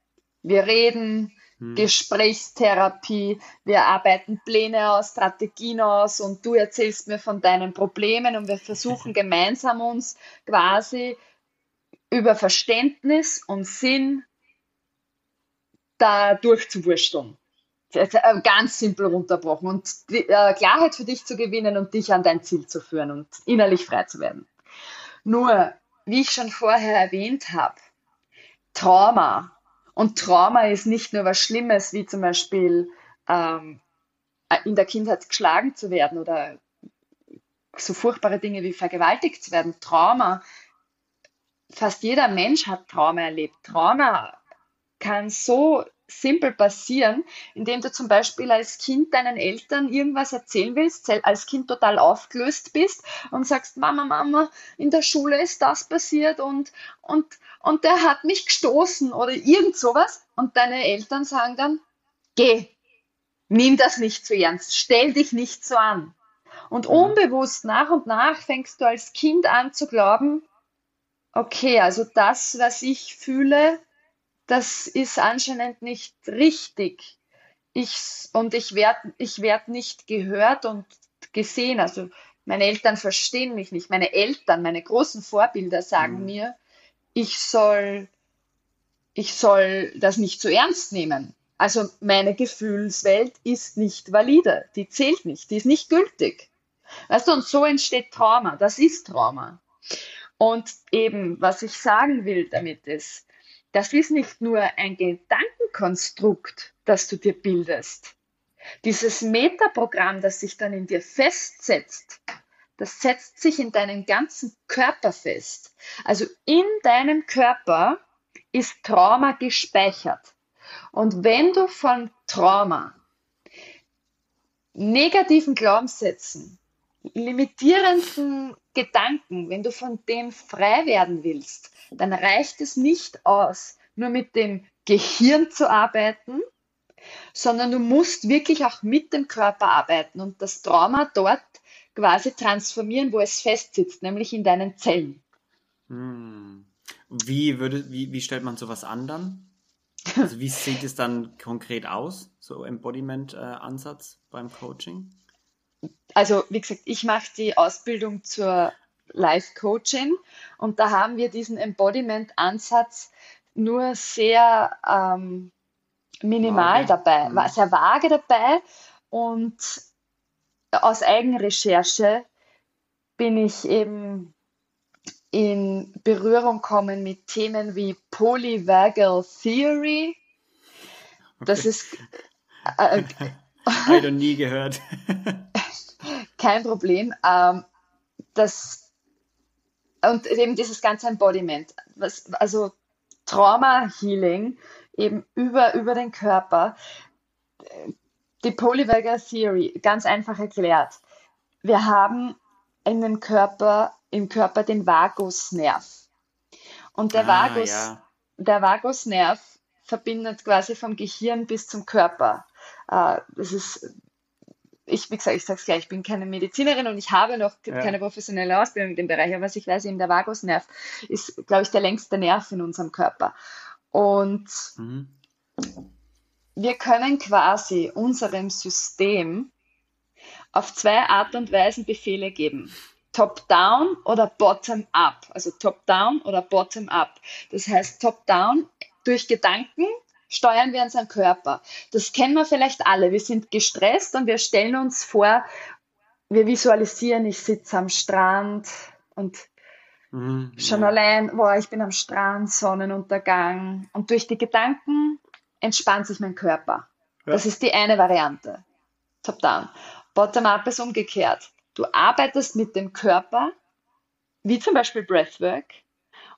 Wir reden, hm. Gesprächstherapie. Wir arbeiten Pläne aus, Strategien aus und du erzählst mir von deinen Problemen und wir versuchen [laughs] gemeinsam uns quasi über Verständnis und Sinn da durchzuwursteln. Äh, ganz simpel runterbrochen und die, äh, Klarheit für dich zu gewinnen und dich an dein Ziel zu führen und innerlich frei zu werden. Nur, wie ich schon vorher erwähnt habe, Trauma und Trauma ist nicht nur was Schlimmes, wie zum Beispiel ähm, äh, in der Kindheit geschlagen zu werden oder so furchtbare Dinge wie vergewaltigt zu werden, Trauma. Fast jeder Mensch hat Trauma erlebt. Trauma kann so simpel passieren, indem du zum Beispiel als Kind deinen Eltern irgendwas erzählen willst, als Kind total aufgelöst bist und sagst, Mama, Mama, in der Schule ist das passiert und, und, und der hat mich gestoßen oder irgend sowas und deine Eltern sagen dann, geh, nimm das nicht zu ernst, stell dich nicht so an. Und mhm. unbewusst nach und nach fängst du als Kind an zu glauben, okay, also das, was ich fühle, das ist anscheinend nicht richtig. Ich, und ich werde ich werd nicht gehört und gesehen. Also meine Eltern verstehen mich nicht. Meine Eltern, meine großen Vorbilder sagen mhm. mir, ich soll, ich soll das nicht zu ernst nehmen. Also meine Gefühlswelt ist nicht valide, die zählt nicht, die ist nicht gültig. Weißt du, und so entsteht Trauma, das ist Trauma. Und eben, was ich sagen will damit ist, das ist nicht nur ein Gedankenkonstrukt, das du dir bildest. Dieses Metaprogramm, das sich dann in dir festsetzt, das setzt sich in deinem ganzen Körper fest. Also in deinem Körper ist Trauma gespeichert. Und wenn du von Trauma, negativen Glaubenssätzen, limitierenden Gedanken, wenn du von dem frei werden willst, dann reicht es nicht aus, nur mit dem Gehirn zu arbeiten, sondern du musst wirklich auch mit dem Körper arbeiten und das Trauma dort quasi transformieren, wo es festsitzt, nämlich in deinen Zellen. Hm. Wie, würde, wie, wie stellt man sowas an dann? Also wie sieht es dann konkret aus, so Embodiment-Ansatz äh, beim Coaching? Also wie gesagt, ich mache die Ausbildung zur Life Coaching und da haben wir diesen Embodiment-Ansatz nur sehr ähm, minimal vage. dabei, war mhm. sehr vage dabei und aus Eigenrecherche bin ich eben in Berührung kommen mit Themen wie Polyvagal Theory. Das okay. ist. Äh, [laughs] Habe [laughs] noch nie gehört. [laughs] kein Problem. Ähm, das, und eben dieses ganze Embodiment, was, also Trauma Healing eben über, über den Körper. Die Polyvagal Theory, ganz einfach erklärt. Wir haben in dem Körper im Körper den Vagusnerv. Und der, ah, Vagus, ja. der Vagusnerv verbindet quasi vom Gehirn bis zum Körper. Äh, das ist, ich, wie gesagt, ich sage es gleich, ich bin keine Medizinerin und ich habe noch ja. keine professionelle Ausbildung in dem Bereich, aber was ich weiß, eben der Vagusnerv ist, glaube ich, der längste Nerv in unserem Körper. Und mhm. wir können quasi unserem System auf zwei Art und Weisen Befehle geben. Top-down oder Bottom-up. Also Top-down oder Bottom-up. Das heißt, Top-down durch Gedanken steuern wir unseren Körper. Das kennen wir vielleicht alle. Wir sind gestresst und wir stellen uns vor, wir visualisieren, ich sitze am Strand und mhm, schon ja. allein, boah, ich bin am Strand, Sonnenuntergang. Und durch die Gedanken entspannt sich mein Körper. Ja. Das ist die eine Variante. Top-down. Bottom-up ist umgekehrt. Du arbeitest mit dem Körper, wie zum Beispiel Breathwork,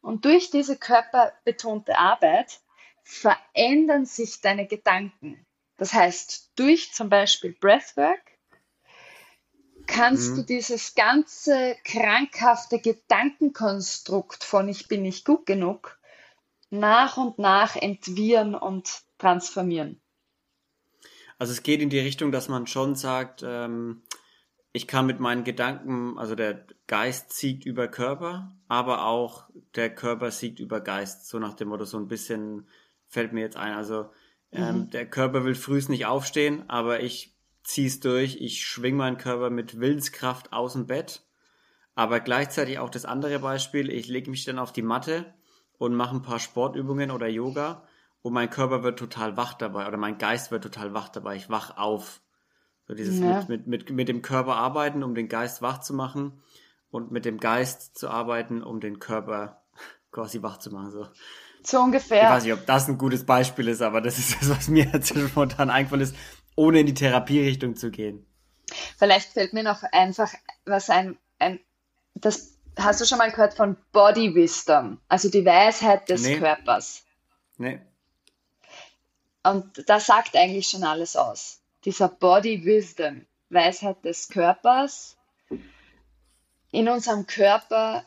und durch diese körperbetonte Arbeit verändern sich deine Gedanken. Das heißt, durch zum Beispiel Breathwork kannst mhm. du dieses ganze krankhafte Gedankenkonstrukt von ich bin nicht gut genug nach und nach entwirren und transformieren. Also es geht in die Richtung, dass man schon sagt, ähm, ich kann mit meinen Gedanken, also der Geist siegt über Körper, aber auch der Körper siegt über Geist. So nach dem Motto, so ein bisschen fällt mir jetzt ein. Also ähm, mhm. der Körper will frühst nicht aufstehen, aber ich zieh's durch. Ich schwing meinen Körper mit Willenskraft aus dem Bett. Aber gleichzeitig auch das andere Beispiel, ich lege mich dann auf die Matte und mache ein paar Sportübungen oder Yoga und mein Körper wird total wach dabei oder mein Geist wird total wach dabei. Ich wach auf. So dieses ja. mit, mit, mit, mit dem Körper arbeiten, um den Geist wach zu machen und mit dem Geist zu arbeiten, um den Körper [laughs] quasi wach zu machen. So. So ungefähr. Ich weiß nicht, ob das ein gutes Beispiel ist, aber das ist das, was mir jetzt [laughs] spontan eingefallen ist. ohne in die Therapierichtung zu gehen. Vielleicht fällt mir noch einfach was ein, ein das hast du schon mal gehört von Body Wisdom, also die Weisheit des nee. Körpers. Nee. Und das sagt eigentlich schon alles aus. Dieser Body Wisdom, Weisheit des Körpers. In unserem Körper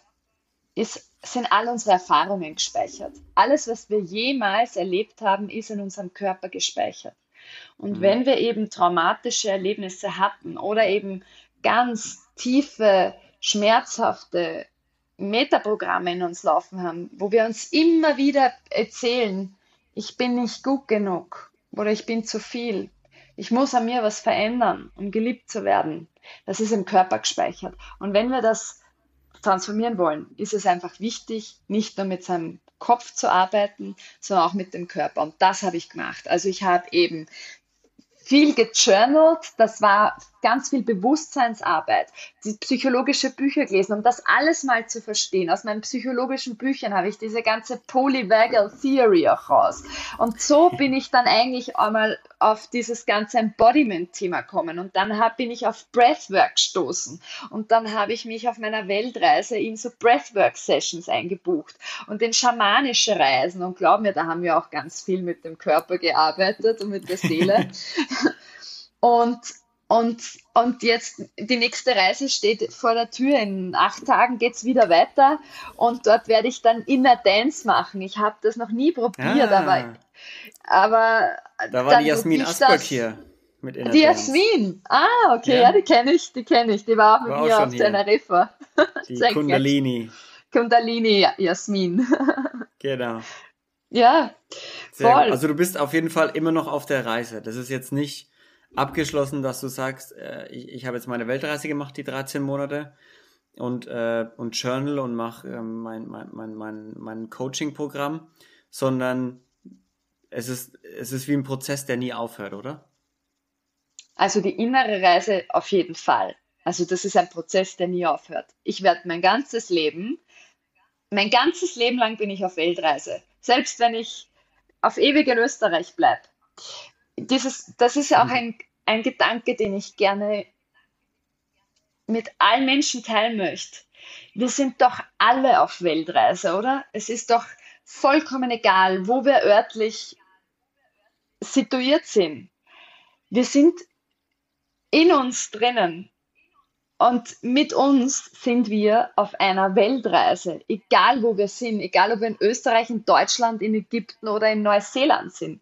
ist, sind all unsere Erfahrungen gespeichert. Alles, was wir jemals erlebt haben, ist in unserem Körper gespeichert. Und mhm. wenn wir eben traumatische Erlebnisse hatten oder eben ganz tiefe, schmerzhafte Metaprogramme in uns laufen haben, wo wir uns immer wieder erzählen, ich bin nicht gut genug oder ich bin zu viel. Ich muss an mir was verändern, um geliebt zu werden. Das ist im Körper gespeichert. Und wenn wir das transformieren wollen, ist es einfach wichtig, nicht nur mit seinem Kopf zu arbeiten, sondern auch mit dem Körper. Und das habe ich gemacht. Also ich habe eben viel gejournalt, das war ganz viel Bewusstseinsarbeit, die psychologische Bücher gelesen, um das alles mal zu verstehen. Aus meinen psychologischen Büchern habe ich diese ganze Polyvagal Theory auch raus. Und so [laughs] bin ich dann eigentlich einmal auf dieses ganze Embodiment-Thema gekommen. Und dann hab, bin ich auf Breathwork gestoßen. Und dann habe ich mich auf meiner Weltreise in so Breathwork-Sessions eingebucht und in schamanische Reisen. Und glaub mir, da haben wir auch ganz viel mit dem Körper gearbeitet und mit der Seele. [laughs] und und, und jetzt die nächste Reise steht vor der Tür. In acht Tagen geht es wieder weiter und dort werde ich dann Inner Dance machen. Ich habe das noch nie probiert, ah. aber, aber. Da war die Jasmin Asberg hier. Mit Inner die Dance. Jasmin, ah, okay, ja, ja die kenne ich, die kenne ich. Die war auch mit war mir auf Teneriffa. [laughs] Die Kundalini. Kundalini Jasmin. [laughs] genau. Ja, Sehr voll. Gut. Also du bist auf jeden Fall immer noch auf der Reise. Das ist jetzt nicht abgeschlossen, dass du sagst, äh, ich, ich habe jetzt meine Weltreise gemacht, die 13 Monate und, äh, und Journal und mache äh, mein, mein, mein, mein, mein Coaching-Programm, sondern es ist, es ist wie ein Prozess, der nie aufhört, oder? Also die innere Reise auf jeden Fall. Also das ist ein Prozess, der nie aufhört. Ich werde mein ganzes Leben, mein ganzes Leben lang bin ich auf Weltreise. Selbst wenn ich auf ewig in Österreich bleibe dieses, das ist ja auch ein, ein Gedanke, den ich gerne mit allen Menschen teilen möchte. Wir sind doch alle auf Weltreise, oder? Es ist doch vollkommen egal, wo wir örtlich situiert sind. Wir sind in uns drinnen und mit uns sind wir auf einer Weltreise, egal wo wir sind, egal ob wir in Österreich, in Deutschland, in Ägypten oder in Neuseeland sind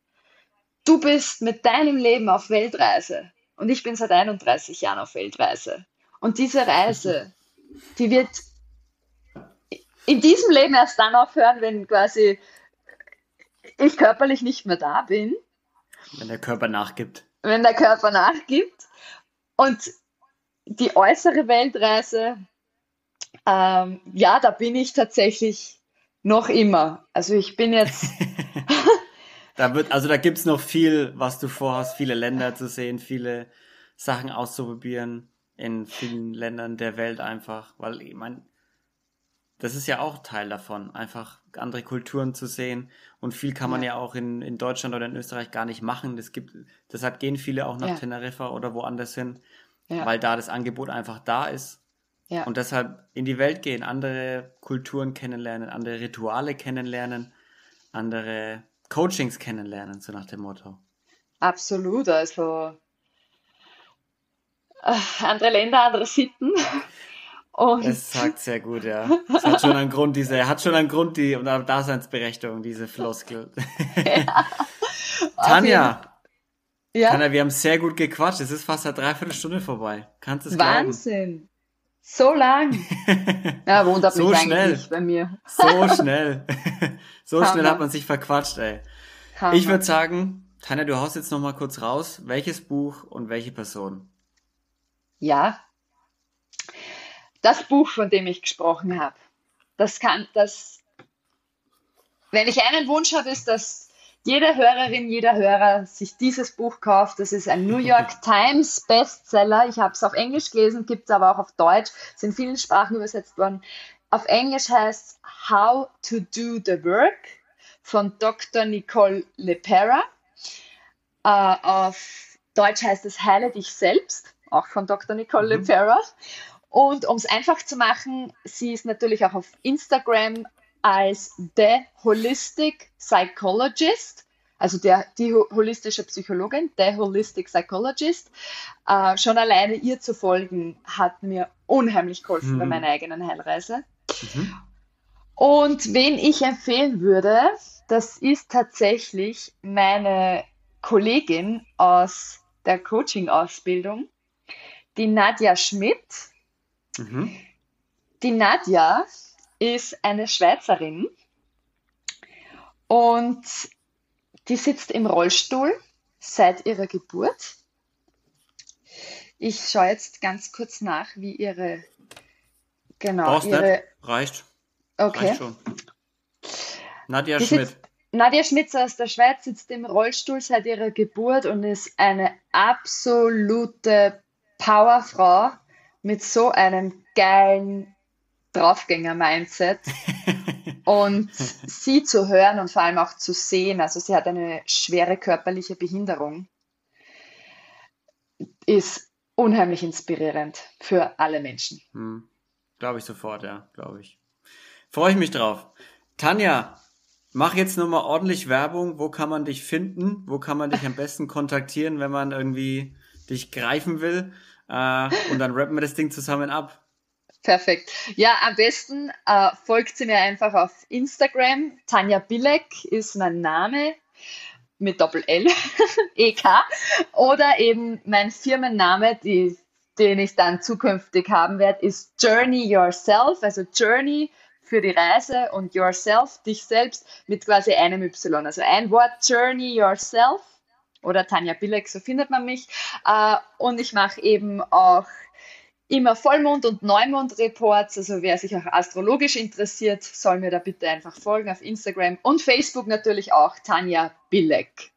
du bist mit deinem Leben auf Weltreise und ich bin seit 31 Jahren auf Weltreise. Und diese Reise, die wird in diesem Leben erst dann aufhören, wenn quasi ich körperlich nicht mehr da bin. Wenn der Körper nachgibt. Wenn der Körper nachgibt. Und die äußere Weltreise, ähm, ja, da bin ich tatsächlich noch immer. Also ich bin jetzt [laughs] Da wird, also da gibt's noch viel, was du vorhast, viele Länder zu sehen, viele Sachen auszuprobieren in vielen Ländern der Welt einfach, weil ich meine, das ist ja auch Teil davon, einfach andere Kulturen zu sehen. Und viel kann man ja, ja auch in, in Deutschland oder in Österreich gar nicht machen. Das gibt, deshalb gehen viele auch nach ja. Teneriffa oder woanders hin, ja. weil da das Angebot einfach da ist. Und deshalb in die Welt gehen, andere Kulturen kennenlernen, andere Rituale kennenlernen, andere Coachings kennenlernen, so nach dem Motto. Absolut, also äh, andere Länder, andere Sitten. [laughs] Und es sagt sehr gut, ja. Es hat schon einen Grund, diese, hat schon einen Grund, die und eine Daseinsberechtigung, diese Floskel. [laughs] Ja. [laughs] Tanja, ja? Tanja, wir haben sehr gut gequatscht. Es ist fast eine Dreiviertelstunde vorbei. Kannst du es Wahnsinn. Glauben? So lang. [laughs] Ja, wundert so mich schnell. eigentlich bei mir. So schnell. [laughs] So schnell hat man sich verquatscht, ey. Hammer. Ich würde sagen, Tanja, du haust jetzt noch mal kurz raus. Welches Buch und welche Person? Ja, das Buch, von dem ich gesprochen habe. Das kann, das, wenn ich einen Wunsch habe, ist, dass jede Hörerin, jeder Hörer sich dieses Buch kauft. Das ist ein New York [laughs] Times Bestseller. Ich habe es auf Englisch gelesen, gibt es aber auch auf Deutsch, ist in vielen Sprachen übersetzt worden. Auf Englisch heißt How to Do the Work von Dr. Nicole LePera. Uh, auf Deutsch heißt es Heile dich selbst, auch von Dr. Nicole mhm. Lepera. Und um es einfach zu machen, sie ist natürlich auch auf Instagram als The Holistic Psychologist, also der, die holistische Psychologin, The Holistic Psychologist. Äh, schon alleine ihr zu folgen, hat mir unheimlich geholfen mhm. bei meiner eigenen Heilreise. Mhm. Und wen ich empfehlen würde, das ist tatsächlich meine Kollegin aus der Coaching-Ausbildung, die Nadja Schmidt. Mhm. Die Nadja ist eine Schweizerin und die sitzt im Rollstuhl seit ihrer Geburt. Ich schaue jetzt ganz kurz nach, wie ihre genau Brauchst ihre nicht. reicht. Okay. Reicht schon. Nadja die Schmidt. Sitzt, Nadja Schmitz aus der Schweiz sitzt im Rollstuhl seit ihrer Geburt und ist eine absolute Powerfrau mit so einem geilen Draufgänger-Mindset. und sie zu hören und vor allem auch zu sehen, also sie hat eine schwere körperliche Behinderung, ist unheimlich inspirierend für alle Menschen. Hm. Glaube ich sofort, ja, glaube ich. Freue ich mich drauf. Tanja, Mach jetzt nochmal ordentlich Werbung. Wo kann man dich finden? Wo kann man dich am besten kontaktieren, wenn man irgendwie dich greifen will? Äh, und dann rappen wir das Ding zusammen ab. Perfekt. Ja, am besten äh, folgt sie mir einfach auf Instagram. Tanja Bilek ist mein Name mit Doppel L, [laughs] EK. Oder eben mein Firmenname, die, den ich dann zukünftig haben werde, ist Journey Yourself, also Journey für die Reise und Yourself, dich selbst, mit quasi einem Y. Also ein Wort, Journey Yourself oder Tanja Bilek, so findet man mich. Äh, und ich mache eben auch immer Vollmond- und Neumond-Reports. Also wer sich auch astrologisch interessiert, soll mir da bitte einfach folgen auf Instagram und Facebook natürlich auch Tanja Bilek.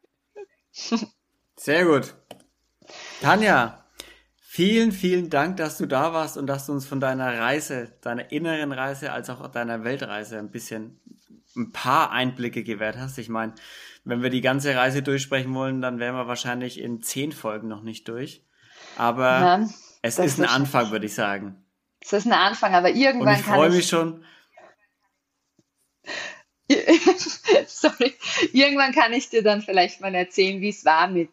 Sehr gut. Tanja, Vielen, vielen Dank, dass du da warst und dass du uns von deiner Reise, deiner inneren Reise als auch deiner Weltreise ein bisschen ein paar Einblicke gewährt hast. Ich meine, wenn wir die ganze Reise durchsprechen wollen, dann wären wir wahrscheinlich in zehn Folgen noch nicht durch. Aber ja, es ist ein Anfang, würde ich sagen. Es ist ein Anfang, aber irgendwann und ich freue mich schon. [laughs] Sorry. Irgendwann kann ich dir dann vielleicht mal erzählen, wie es war mit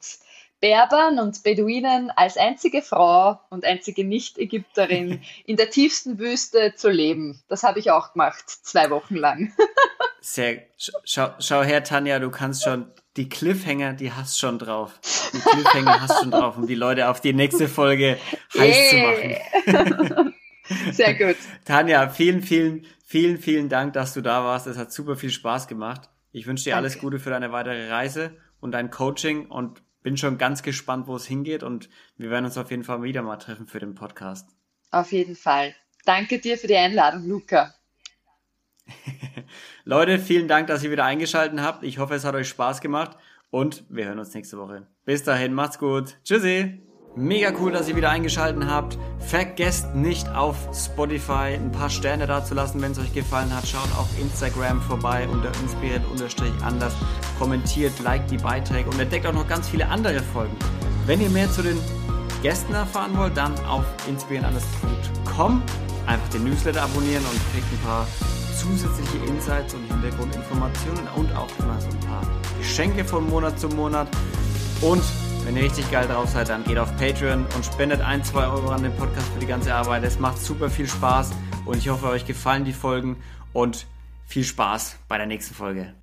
Berbern und Beduinen als einzige Frau und einzige Nicht-Ägypterin [laughs] in der tiefsten Wüste zu leben. Das habe ich auch gemacht, zwei Wochen lang. [laughs] Sehr, schau, schau her, Tanja, du kannst schon, die Cliffhanger, die hast schon drauf. Die Cliffhanger hast schon drauf, um die Leute auf die nächste Folge heiß yeah. zu machen. [laughs] Sehr gut. Tanja, vielen, vielen, vielen, vielen Dank, dass du da warst. Es hat super viel Spaß gemacht. Ich wünsche dir Danke. alles Gute für deine weitere Reise und dein Coaching und bin schon ganz gespannt, wo es hingeht und wir werden uns auf jeden Fall wieder mal treffen für den Podcast. Auf jeden Fall. Danke dir für die Einladung, Luca. [laughs] Leute, vielen Dank, dass ihr wieder eingeschaltet habt. Ich hoffe, es hat euch Spaß gemacht und wir hören uns nächste Woche. Bis dahin, macht's gut. Tschüssi. Mega cool, dass ihr wieder eingeschaltet habt. Vergesst nicht auf Spotify ein paar Sterne da zu lassen, wenn es euch gefallen hat. Schaut auf Instagram vorbei unter inspiriert-anders. Kommentiert, liked die Beiträge und entdeckt auch noch ganz viele andere Folgen. Wenn ihr mehr zu den Gästen erfahren wollt, dann auf inspiriertanders.com einfach den Newsletter abonnieren und kriegt ein paar zusätzliche Insights und Hintergrundinformationen und auch immer so ein paar Geschenke von Monat zu Monat. Und wenn ihr richtig geil drauf seid, dann geht auf Patreon und spendet ein, zwei Euro an den Podcast für die ganze Arbeit. Es macht super viel Spaß und ich hoffe, euch gefallen die Folgen und viel Spaß bei der nächsten Folge.